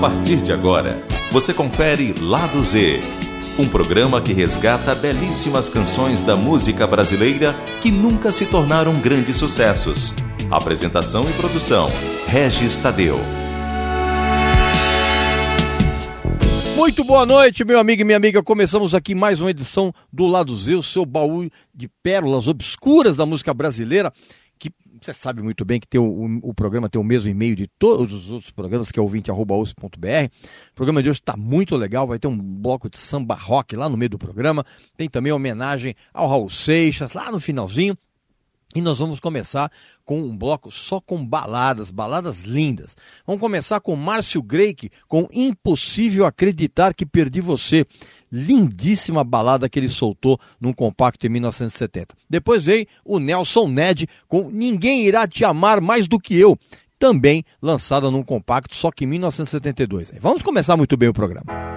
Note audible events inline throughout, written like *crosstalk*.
partir de agora, você confere Lado Z, um programa que resgata belíssimas canções da música brasileira que nunca se tornaram grandes sucessos. Apresentação e produção: Regis Tadeu. Muito boa noite, meu amigo e minha amiga. Começamos aqui mais uma edição do Lado Z, o seu baú de pérolas obscuras da música brasileira você sabe muito bem que tem o, o, o, programa tem o mesmo e-mail de todos os outros programas, que é ouvinte.usp.br. O programa de hoje está muito legal, vai ter um bloco de samba rock lá no meio do programa. Tem também homenagem ao Raul Seixas lá no finalzinho. E nós vamos começar com um bloco só com baladas, baladas lindas. Vamos começar com Márcio Greik, com Impossível Acreditar que Perdi Você lindíssima balada que ele soltou num compacto em 1970. Depois veio o Nelson Ned com Ninguém Irá Te Amar Mais Do Que Eu, também lançada num compacto, só que em 1972. Vamos começar muito bem o programa.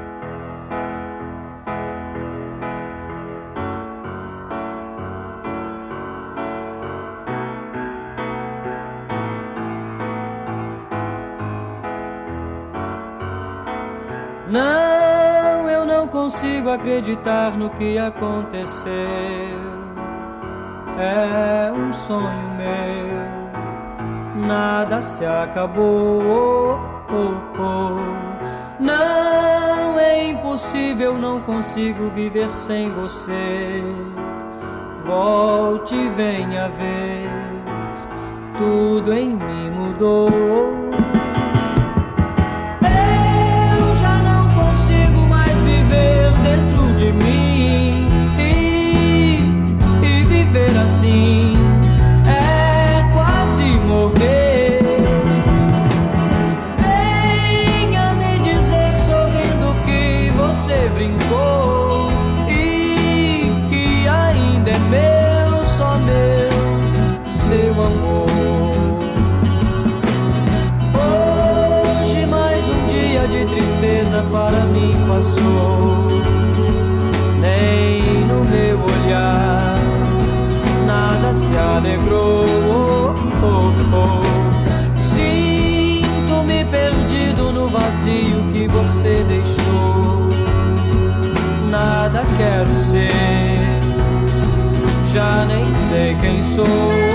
Não consigo acreditar no que aconteceu. É um sonho meu, nada se acabou. Oh, oh. Não é impossível, não consigo viver sem você. Volte venha ver, tudo em mim mudou. Nem no meu olhar nada se alegrou. Oh, oh, oh. Sinto-me perdido no vazio que você deixou. Nada quero ser, já nem sei quem sou.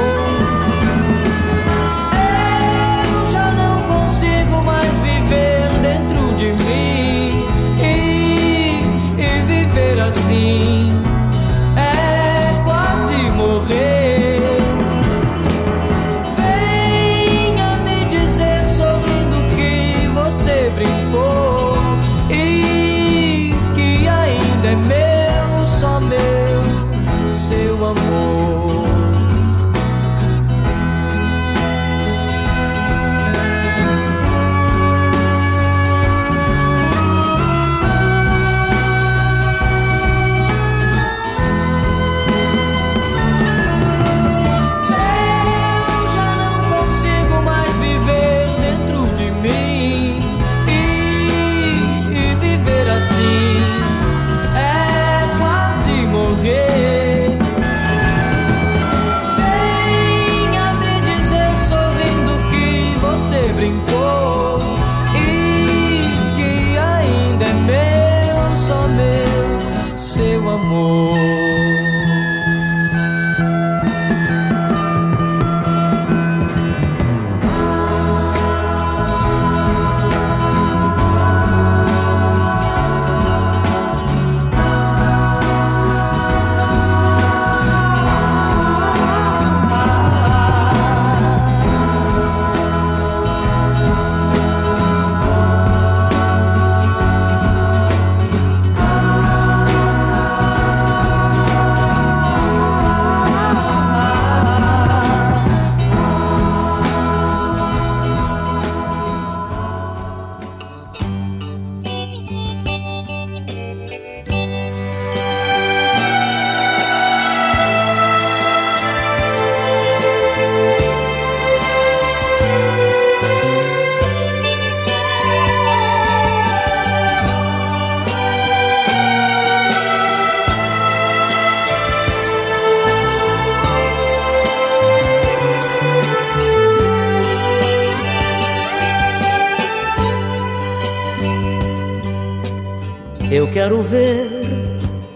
Quero ver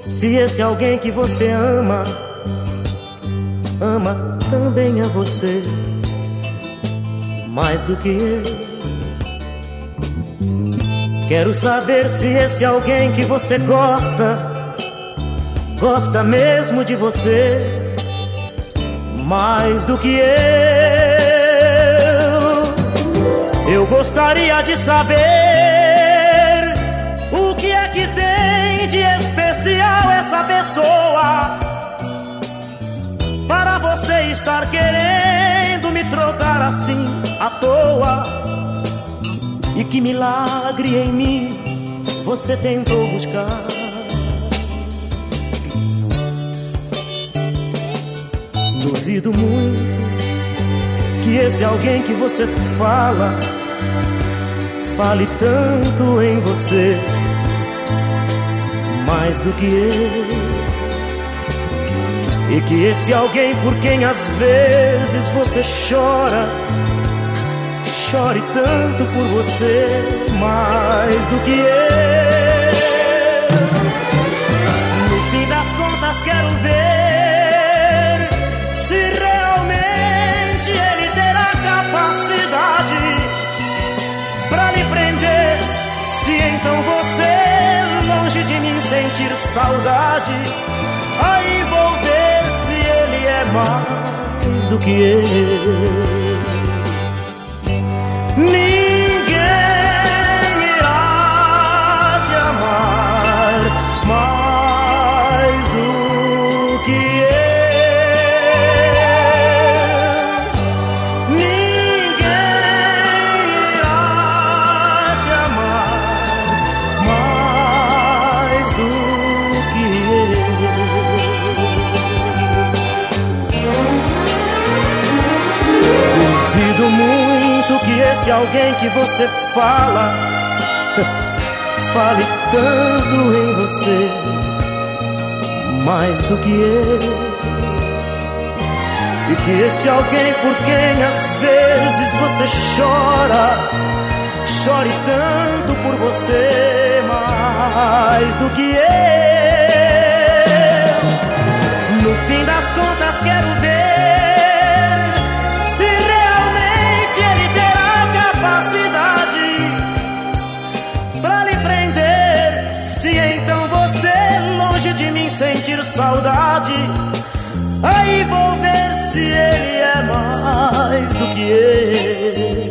se esse alguém que você ama ama também a você mais do que eu. Quero saber se esse alguém que você gosta gosta mesmo de você mais do que eu. Eu gostaria de saber estar querendo me trocar assim à toa. E que milagre em mim você tentou buscar. Duvido muito que esse alguém que você fala fale tanto em você, mais do que eu. E que esse alguém por quem às vezes você chora, chore tanto por você, mais do que eu. No fim das contas, quero ver se realmente ele terá capacidade para lhe prender. Se então você, longe de mim, sentir saudade, mais do que eu. Ninguém esse alguém que você fala *laughs* fale tanto em você mais do que eu. E que esse alguém por quem às vezes você chora, chore tanto por você mais do que eu. No fim das contas, quero ver sentir saudade, aí vou ver se ele é mais do que eu.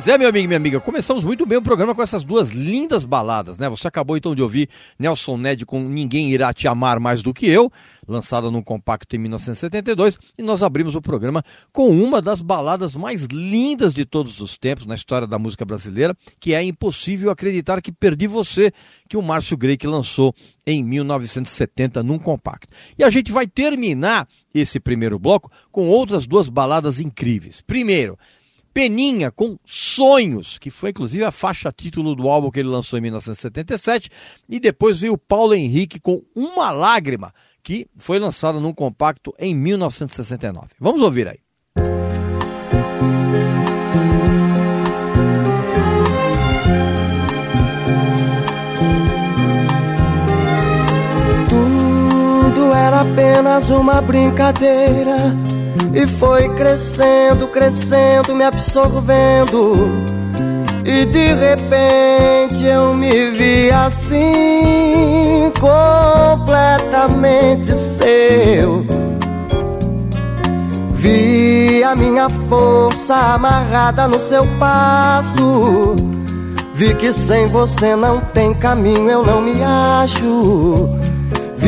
Pois é, meu amigo e minha amiga, começamos muito bem o programa com essas duas lindas baladas, né? Você acabou então de ouvir Nelson Ned com Ninguém Irá Te Amar Mais Do Que Eu, lançada num compacto em 1972, e nós abrimos o programa com uma das baladas mais lindas de todos os tempos na história da música brasileira, que é Impossível Acreditar Que Perdi Você, que o Márcio Greik lançou em 1970 num compacto. E a gente vai terminar esse primeiro bloco com outras duas baladas incríveis. Primeiro, Peninha com Sonhos, que foi inclusive a faixa título do álbum que ele lançou em 1977, e depois veio Paulo Henrique com Uma Lágrima, que foi lançada num compacto em 1969. Vamos ouvir aí. Tudo era apenas uma brincadeira e foi crescendo, crescendo, me absorvendo. E de repente eu me vi assim, completamente seu. Vi a minha força amarrada no seu passo. Vi que sem você não tem caminho, eu não me acho.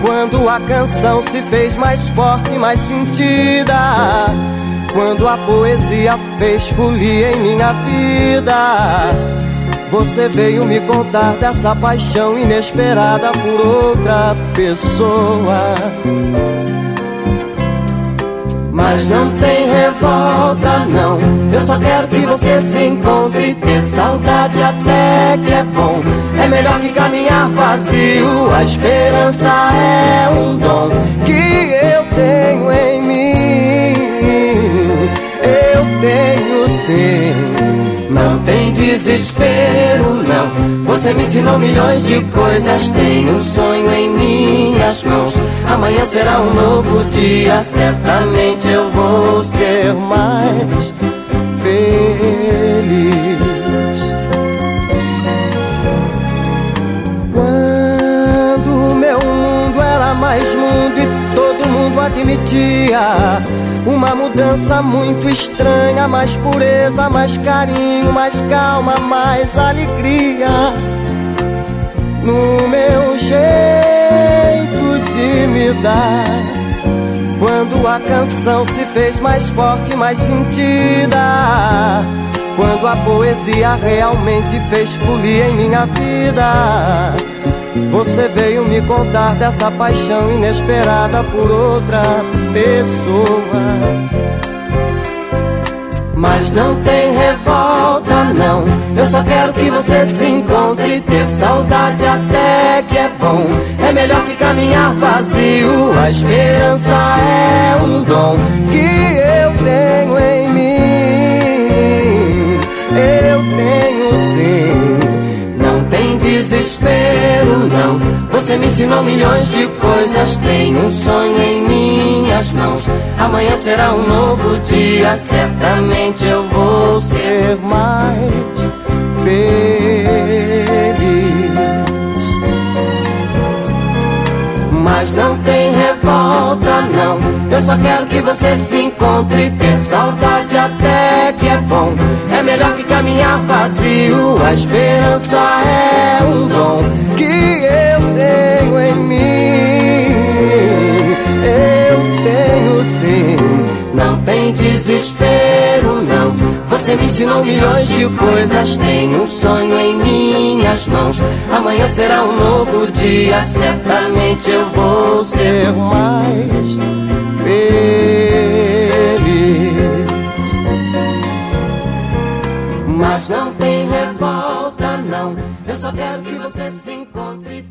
quando a canção se fez mais forte, mais sentida. Quando a poesia fez folia em minha vida. Você veio me contar dessa paixão inesperada por outra pessoa. Mas não tem revolta, não. Eu só quero que você se encontre. Ter saudade até que é bom. É melhor que caminhar vazio. A esperança é um dom que eu tenho em mim. Eu tenho sim. Desespero, não. Você me ensinou milhões de coisas. Tenho um sonho em minhas mãos. Amanhã será um novo dia. Certamente eu vou ser mais feliz. Quando meu mundo era mais mundo e todo mundo admitia uma mudança muito estranha, mais pureza, mais carinho, mais calma, mais alegria. No meu jeito de me dar. Quando a canção se fez mais forte, mais sentida. Quando a poesia realmente fez folia em minha vida. Você veio me contar dessa paixão inesperada por outra pessoa. Mas não tem revolta, não. Eu só quero que você se encontre. Ter saudade até que é bom. É melhor que caminhar vazio. A esperança é um dom que eu tenho em mim. Eu tenho sim. Desespero, não. Você me ensinou milhões de coisas. Tenho um sonho em minhas mãos. Amanhã será um novo dia. Certamente eu vou ser mais feliz. Mas não tem revolta, não. Eu só quero que você se encontre. Ter saudade até é bom. É melhor que caminhar vazio. A esperança é um dom que eu tenho em mim. Eu tenho sim. Não tem desespero, não. Você me ensinou milhões de coisas. Tenho um sonho em minhas mãos. Amanhã será um novo dia. Certamente eu vou ser mais feliz. Quero que você se encontre.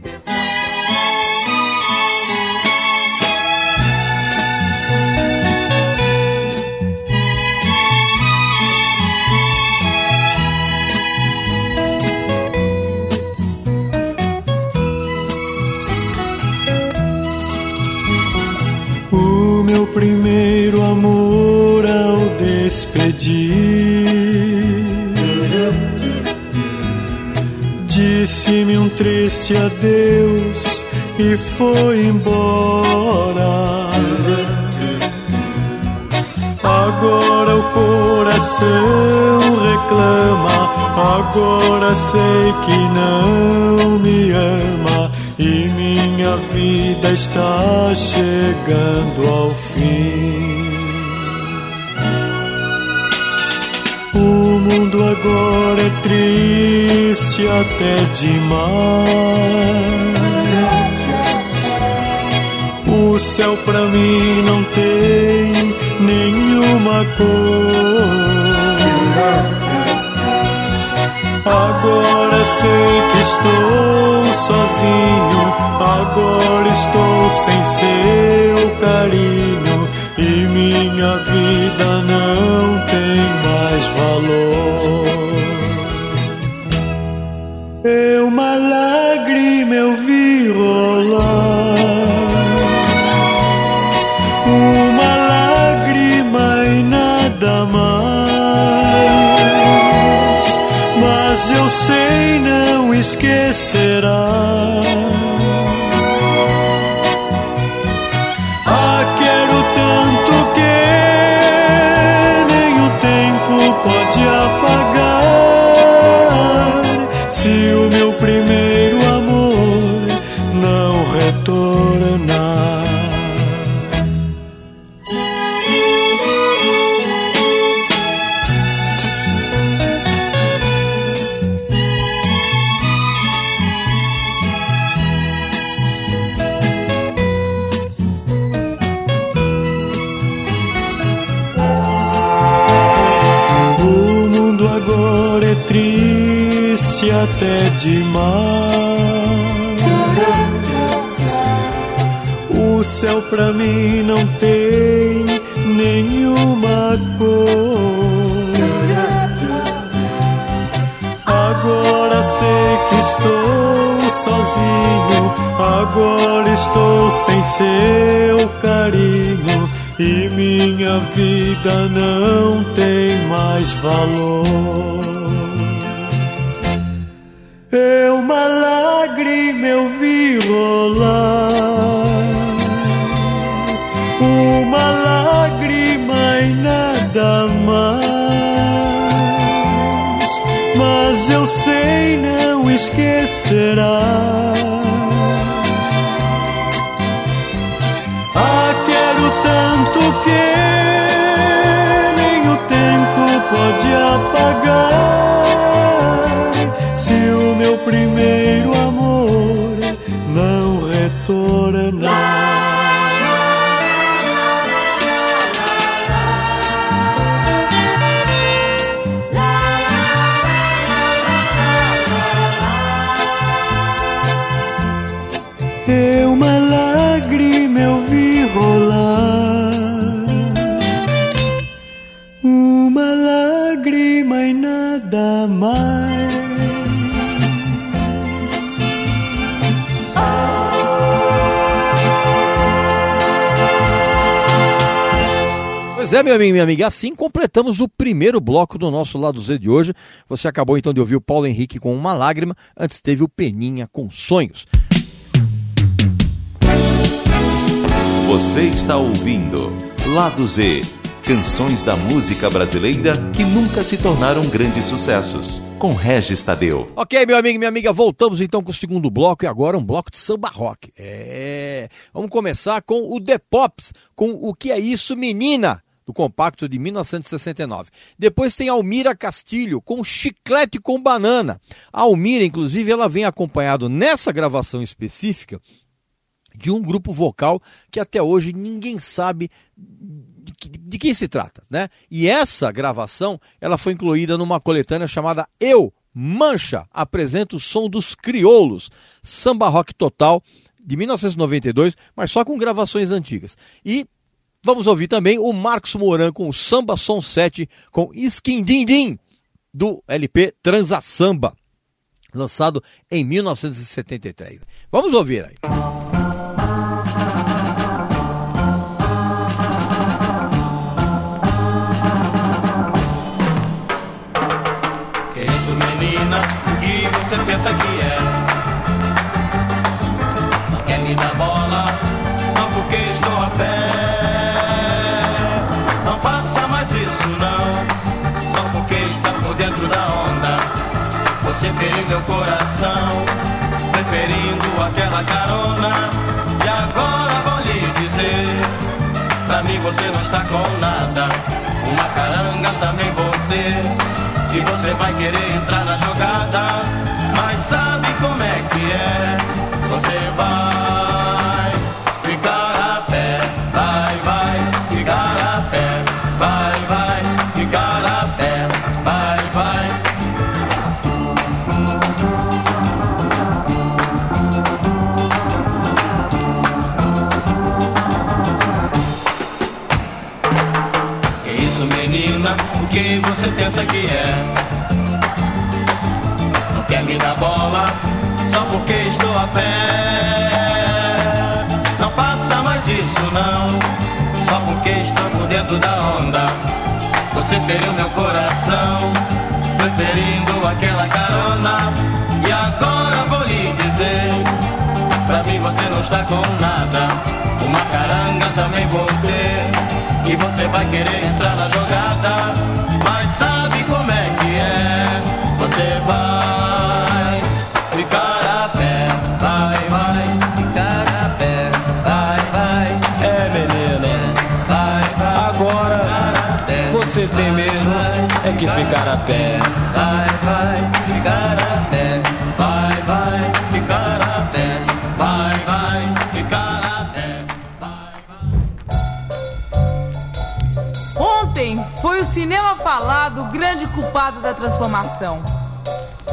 O meu primeiro Disse-me um triste adeus e foi embora Agora o coração reclama Agora sei que não me ama e minha vida está chegando ao fim. O mundo agora triste até demais. O céu pra mim não tem nenhuma cor. Agora sei que estou sozinho, agora estou sem seu carinho e minha vida não tem mais valor. Uma lágrima eu vi rolar, uma lágrima e nada mais, mas eu sei não esquecerá. Pra mim não tem nenhuma cor. Agora sei que estou sozinho. Agora estou sem seu carinho. E minha vida não tem mais valor. Eu uma lágrima eu vi rolar, uma lágrima e nada mais, mas eu sei não esquecerá. É, meu amigo minha amiga, assim completamos o primeiro bloco do nosso Lado Z de hoje. Você acabou então de ouvir o Paulo Henrique com uma lágrima, antes teve o Peninha com sonhos. Você está ouvindo Lado Z, canções da música brasileira que nunca se tornaram grandes sucessos, com Regis Tadeu. Ok, meu amigo e minha amiga, voltamos então com o segundo bloco e agora um bloco de samba rock. É, vamos começar com o The Pops, com O Que É Isso Menina, do compacto de 1969. Depois tem Almira Castilho com Chiclete com Banana. A Almira, inclusive, ela vem acompanhado nessa gravação específica de um grupo vocal que até hoje ninguém sabe de, que- de quem se trata, né? E essa gravação, ela foi incluída numa coletânea chamada Eu, Mancha, apresenta o som dos crioulos, samba rock total de 1992, mas só com gravações antigas. E vamos ouvir também o Marcos Moran com o Samba Som 7 com Esquindim do LP Transa Samba, lançado em 1973. Vamos ouvir aí. Você feriu meu coração, preferindo aquela carona. E agora vou lhe dizer: pra mim você não está com nada. Uma caranga também vou ter. Que você vai querer entrar na jogada pensa que é. Não quer me dar bola só porque estou a pé. Não faça mais isso não, só porque estou por dentro da onda. Você feriu meu coração, preferindo aquela carona. E agora vou lhe dizer, pra mim você não está com nada. Uma caranga também vou ter, e você vai querer entrar na jogada. É é? Você vai ficar a pé, vai, vai, ficar a pé, vai, vai. É menina, vai, vai. Agora você tem mesmo é que ficar a pé. Culpado da transformação.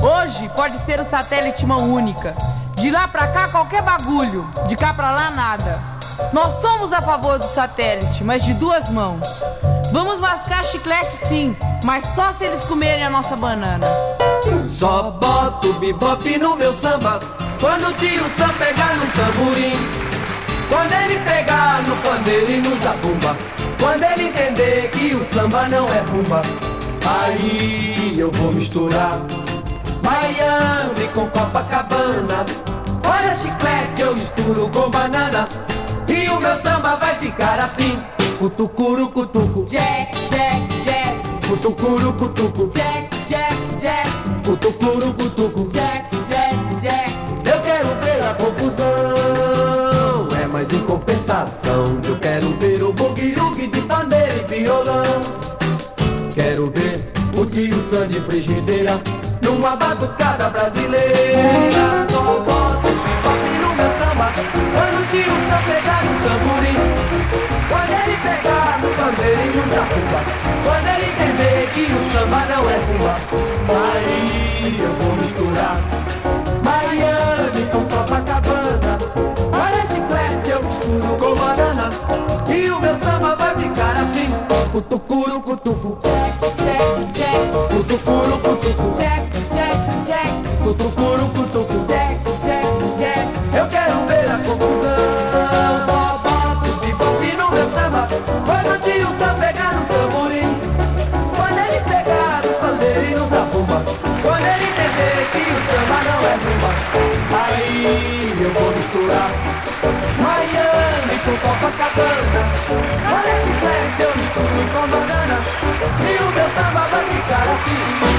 Hoje pode ser o satélite mão única. De lá pra cá qualquer bagulho, de cá pra lá nada. Nós somos a favor do satélite, mas de duas mãos. Vamos mascar chiclete sim, mas só se eles comerem a nossa banana. Só boto bebop no meu samba Quando o tio Sam pegar no tamborim Quando ele pegar no pandeiro e no zabumba Quando ele entender que o samba não é rumba Aí eu vou misturar Miami com Copacabana. Olha chiclete, eu misturo com banana. E o meu samba vai ficar assim. Cutucuru, cutuco Jack, Jack, Jack, Cutucuru, cutuco Jack, Jack, Jack, Cutucuru, cutuco Jack, Jack, Jack. Eu quero ver a confusão, é mais em compensação. Eu quero ver o bugue de pandeiro e violão. Quero o Sam de frigideira numa batucada brasileira. Só boto hip-hop no meu samba quando o tio Sam pegar no tamborim. Quando ele pegar no pandeiro e no zabumba. Quando ele entender que o samba não é. Aí eu vou misturar Miami com Copacabana Olha chiclete, eu misturo com banana E o meu samba vai ficar assim Cutucuru, cutucu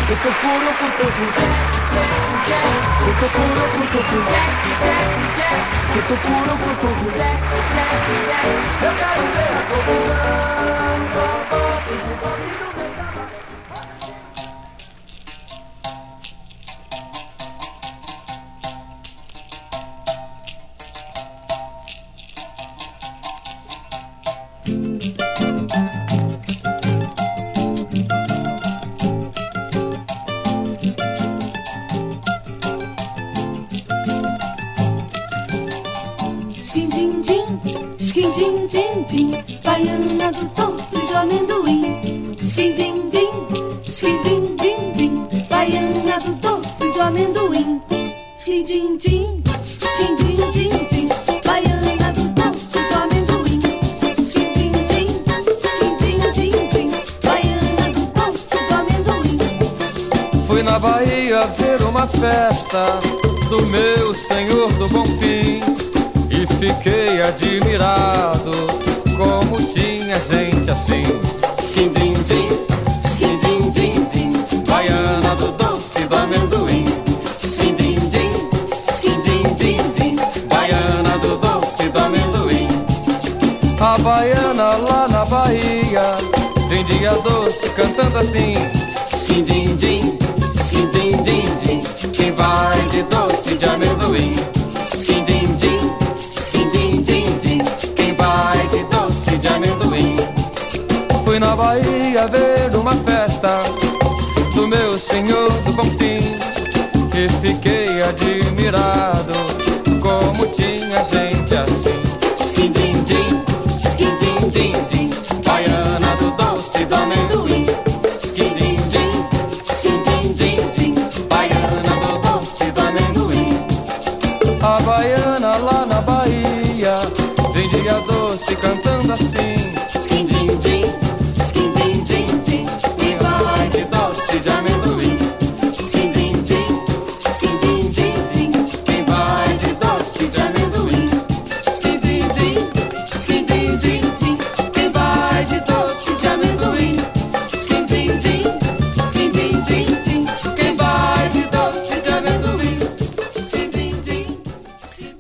assim Cutucuru, cutucu Cutucuru, cutucu Cutucuru, cutucu Eu admirado como tinha gente assim. Esquindim-dim, skindin din din, baiana do doce do amendoim. Esquindim-dim, din din, baiana do doce do amendoim. A baiana lá na Bahia vendia doce cantando assim.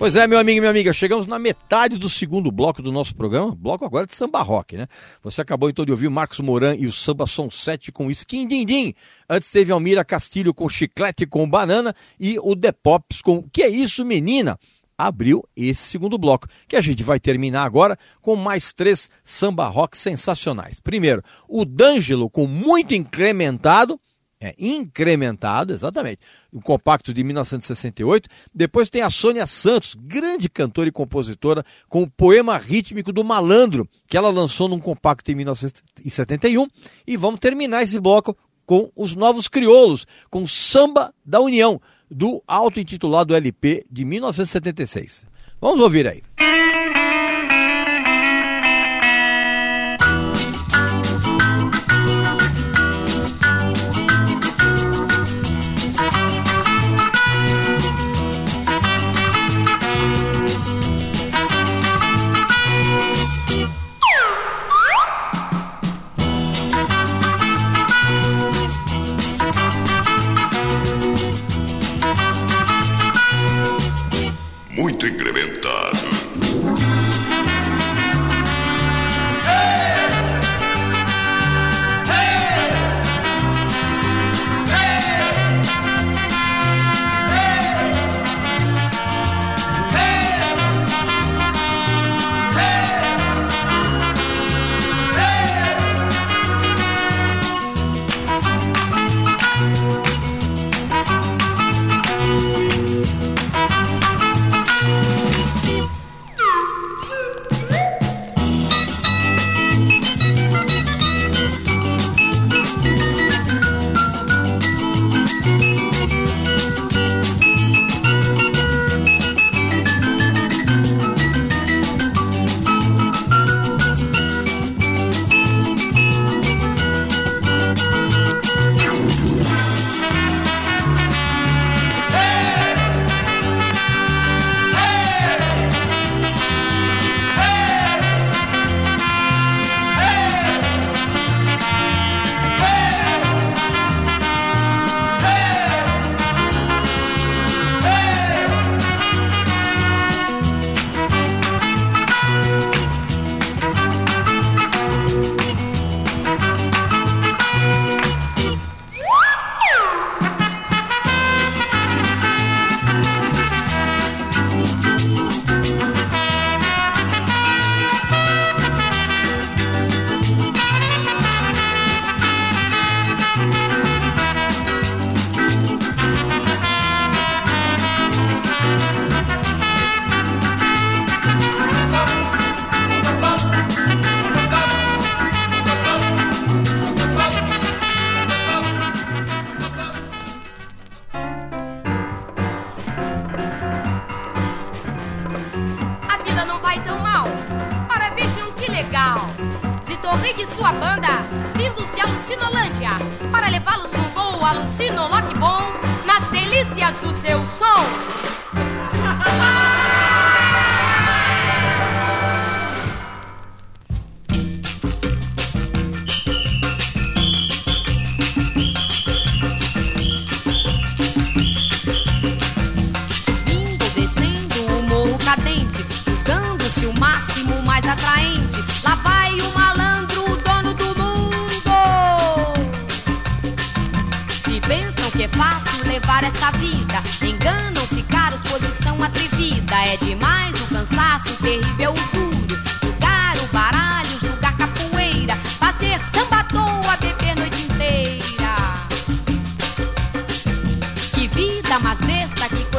Pois é, meu amigo e minha amiga, chegamos na metade do segundo bloco do nosso programa, bloco agora de samba rock, né? Você acabou então de ouvir o Marcos Moran e o Samba Som 7 com Skin Din Din. Antes teve Almira Castilho com Chiclete com Banana e o The Pops com Que é isso, menina? Abriu esse segundo bloco, que a gente vai terminar agora com mais três samba rock sensacionais. Primeiro, o D'Angelo com muito incrementado, é, incrementado, exatamente. Um compacto de 1968. Depois tem a Sônia Santos, grande cantora e compositora, com o poema rítmico do Malandro, que ela lançou num compacto em 1971. E vamos terminar esse bloco com os Novos Crioulos, com Samba da União, do auto-intitulado LP de 1976. Vamos ouvir aí. Muito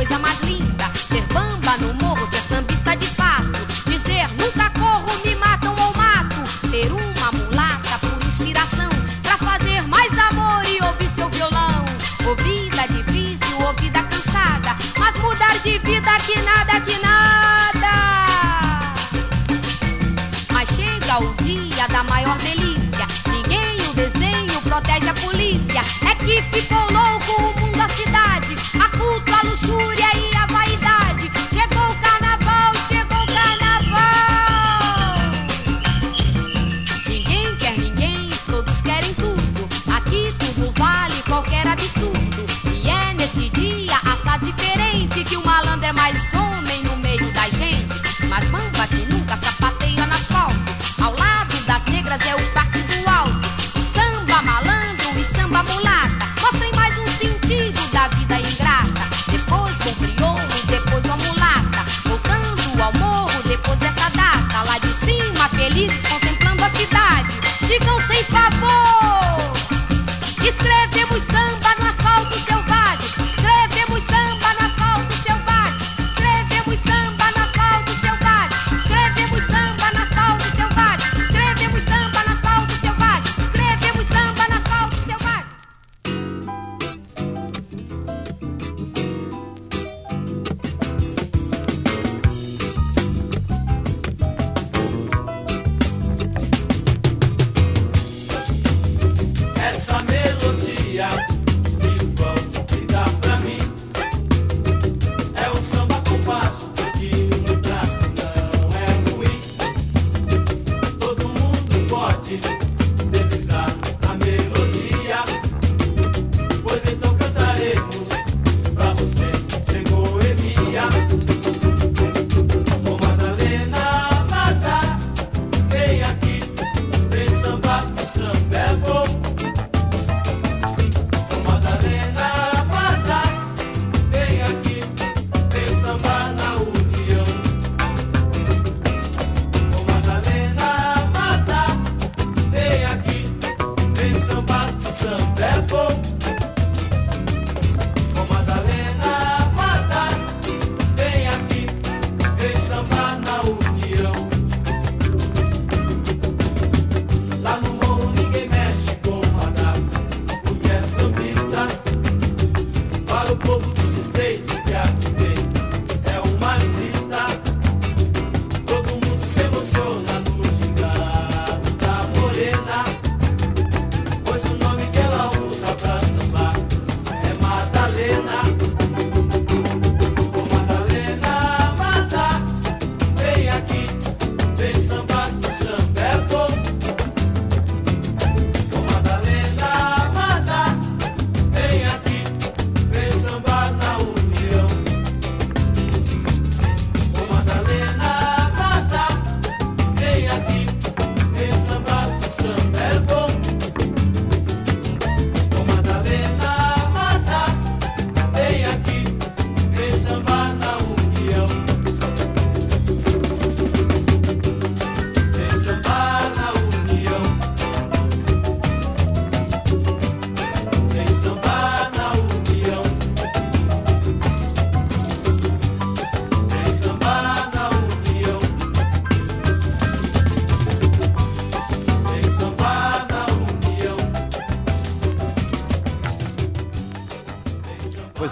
coisa mais linda. Ser bamba no morro, ser sambista de fato. Dizer nunca corro, me matam ou mato. Ter uma mulata por inspiração. Pra fazer mais amor e ouvir seu violão. Ouvida difícil, ouvida cansada. Mas mudar de vida que nada, que nada. Mas chega o dia da maior delícia. Ninguém o desdenho protege a polícia. É que fica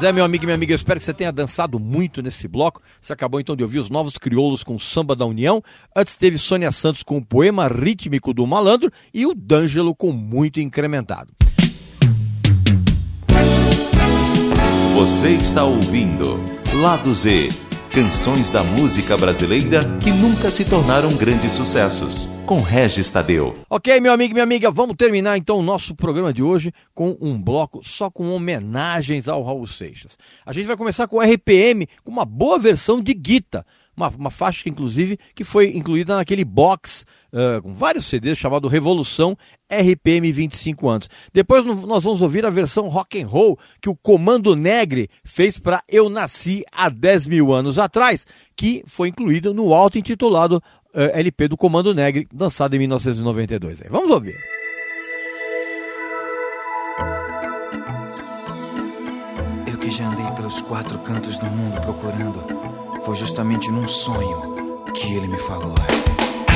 é, meu amigo e minha amiga, eu espero que você tenha dançado muito nesse bloco. Você acabou então de ouvir os Novos Crioulos com Samba da União. Antes teve Sônia Santos com o Poema Rítmico do Malandro e o D'Angelo com Muito Incrementado. Você está ouvindo Lado Z Canções da música brasileira que nunca se tornaram grandes sucessos. Com Regis Tadeu. Ok, meu amigo e minha amiga, vamos terminar então o nosso programa de hoje com um bloco só com homenagens ao Raul Seixas. A gente vai começar com o RPM, com uma boa versão de Guita. Uma, uma faixa, inclusive, que foi incluída naquele box uh, com vários CDs chamado Revolução RPM 25 anos. Depois nós vamos ouvir a versão rock and roll que o Comando Negre fez para Eu Nasci há 10 mil anos atrás, que foi incluída no alto intitulado uh, LP do Comando Negre, lançado em 1992. Aí, Vamos ouvir. Eu que já andei pelos quatro cantos do mundo procurando, foi justamente num sonho que ele me falou.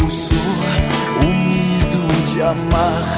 Eu sou o medo de amar.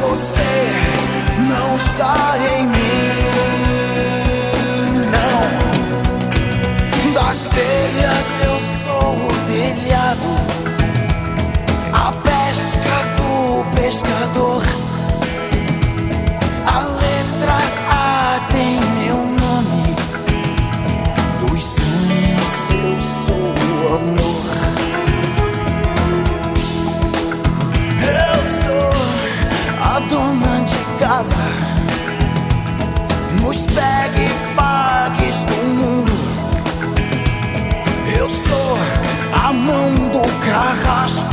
você não está em backpacks do mundo. Eu sou a mão do carrasco.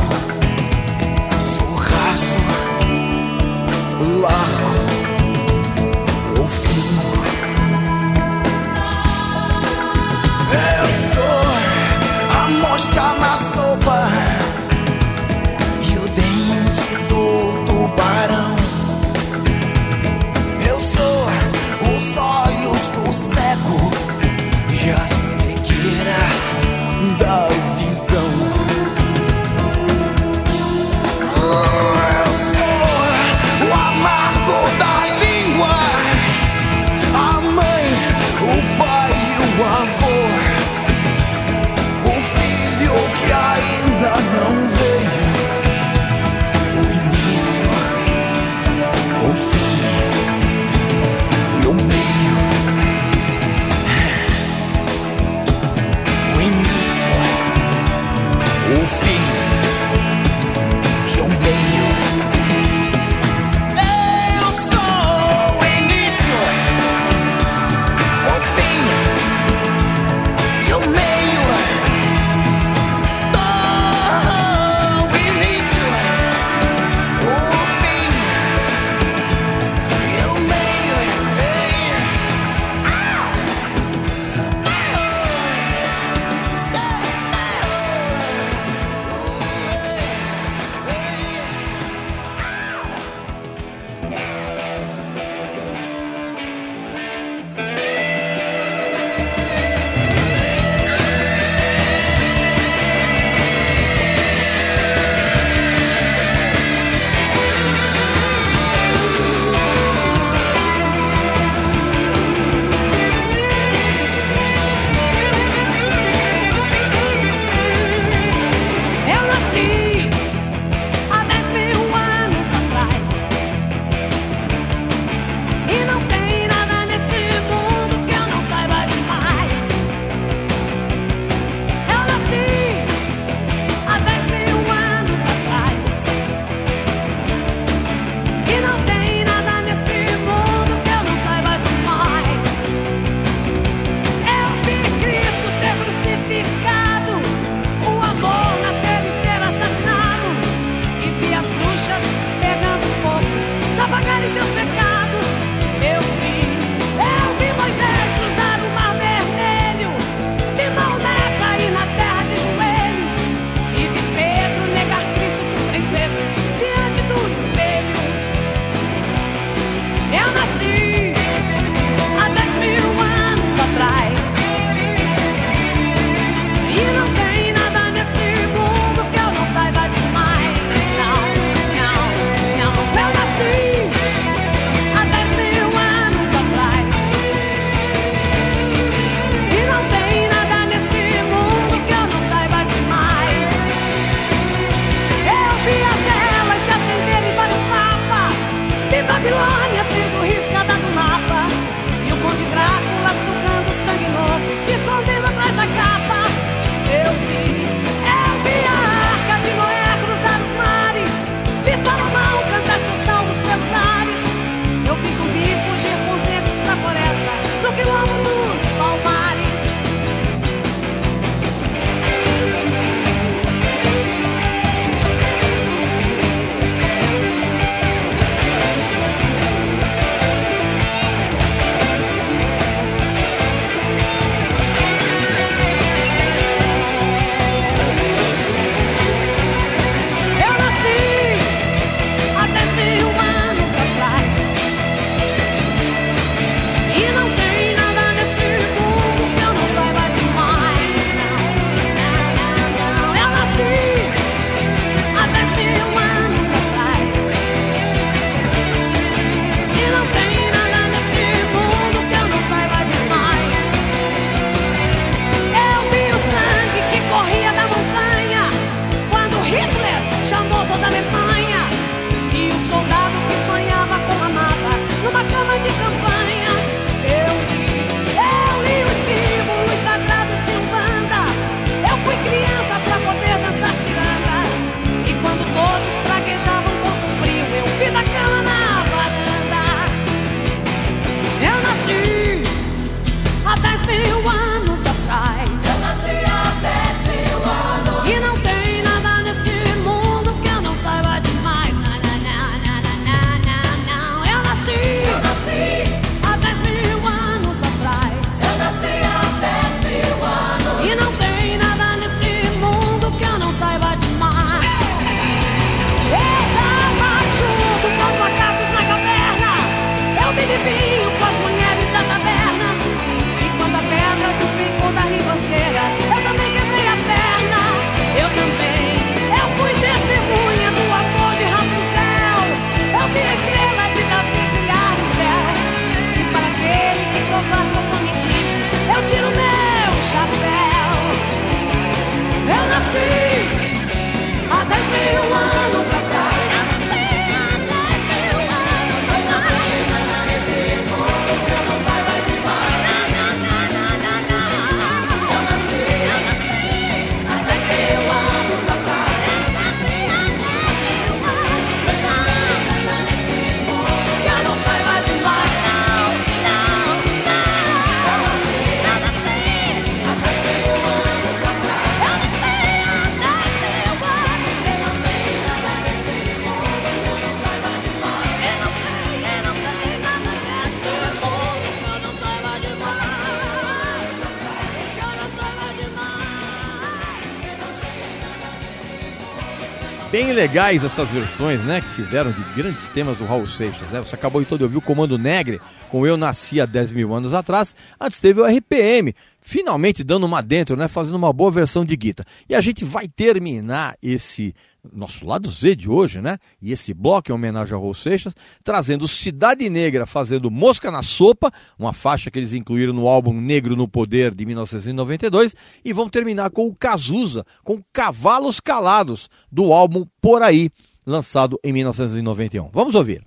Legais essas versões, né? Que fizeram de grandes temas do Raul Seixas, né? Você acabou de todo ouvir o Comando Negre com Eu Nasci há 10 mil anos atrás. Antes teve o RPM, finalmente dando uma dentro, né? Fazendo uma boa versão de guitarra. E a gente vai terminar esse nosso lado Z de hoje, né? E esse bloco em homenagem ao Raul Seixas, trazendo Cidade Negra fazendo Mosca na Sopa, uma faixa que eles incluíram no álbum Negro no Poder de 1992, e vão terminar com o Cazuza, com Cavalos Calados, do álbum Por Aí, lançado em 1991. Vamos ouvir.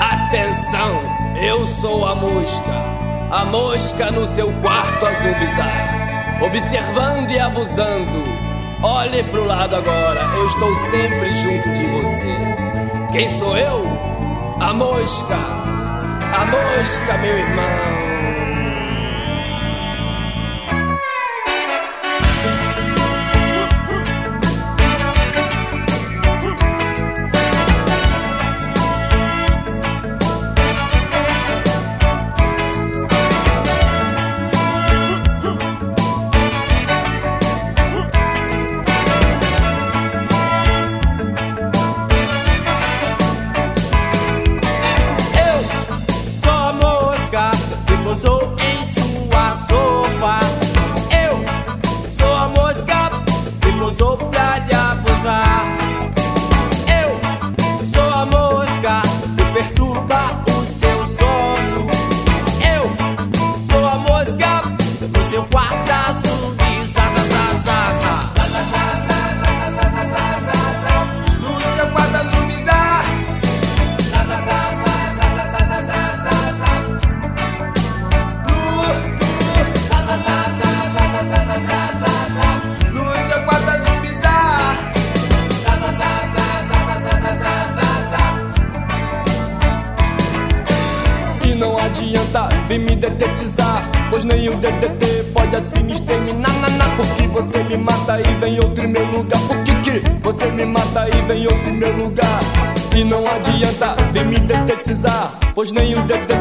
Atenção, eu sou a mosca, a mosca no seu quarto azul bizarro observando e abusando. Olhe pro lado agora, eu estou sempre junto de você. Quem sou eu? A mosca, a mosca, meu irmão. Hoje nem o dedo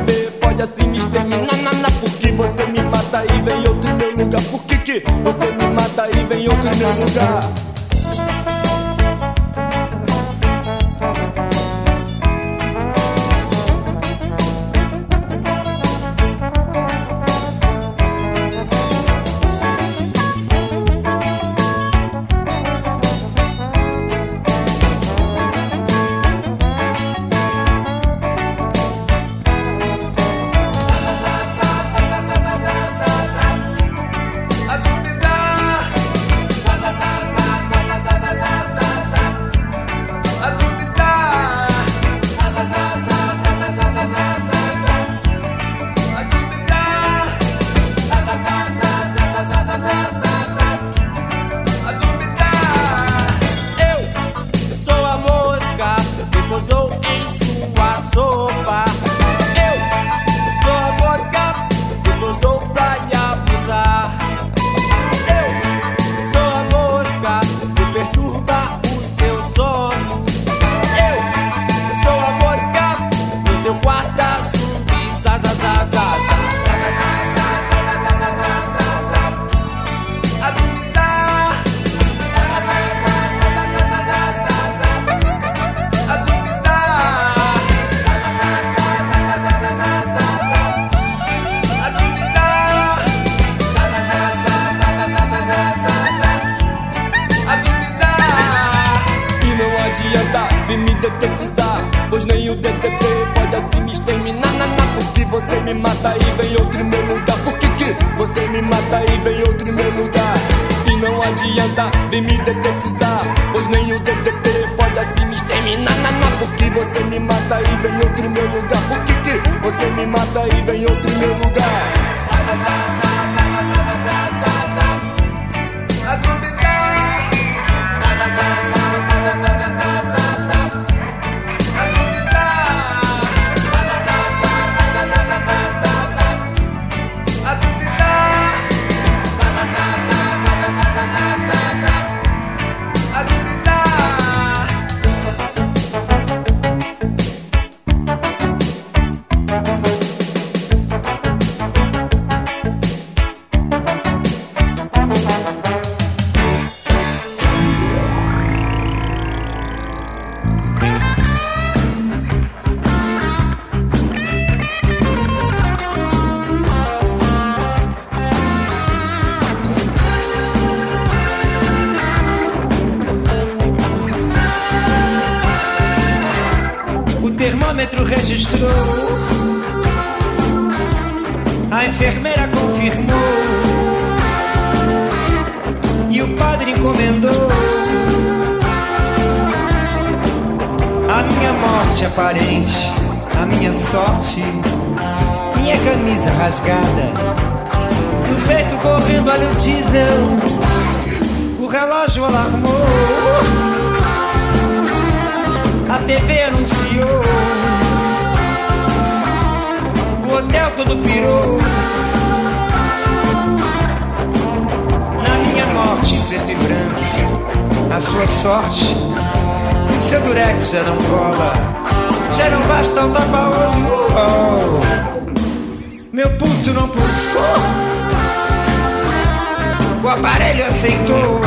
aparelho aceitou.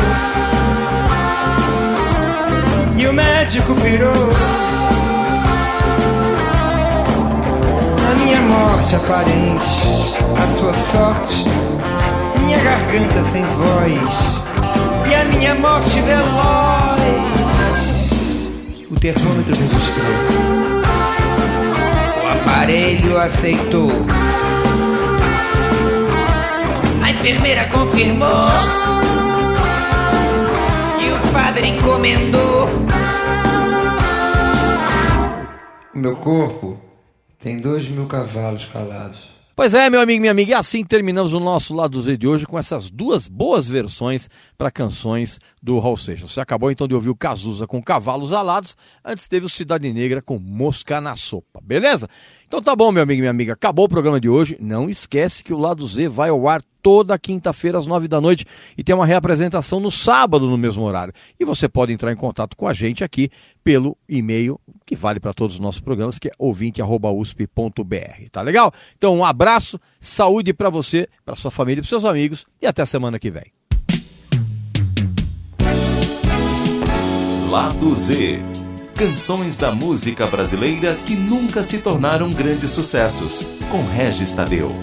E o médico virou. A minha morte aparente A sua sorte Minha garganta sem voz E a minha morte veloz. O termômetro registrou. O aparelho aceitou enfermeira confirmou E o padre encomendou Meu corpo tem dois mil cavalos calados. Pois é, meu amigo, minha amiga, e assim terminamos o nosso Lado Z de hoje com essas duas boas versões para canções do Raul Seixas. Você acabou então de ouvir o Cazuza com Cavalos Alados, antes teve o Cidade Negra com Mosca na Sopa, beleza? Então tá bom, meu amigo e minha amiga, acabou o programa de hoje. Não esquece que o Lado Z vai ao ar toda quinta-feira às nove da noite e tem uma reapresentação no sábado no mesmo horário. E você pode entrar em contato com a gente aqui pelo e-mail que vale para todos os nossos programas, que é ouvinte@usp.br. Tá legal? Então um abraço, saúde para você, para sua família, para seus amigos e até semana que vem. Lado Z. Canções da música brasileira que nunca se tornaram grandes sucessos, com Regis Tadeu.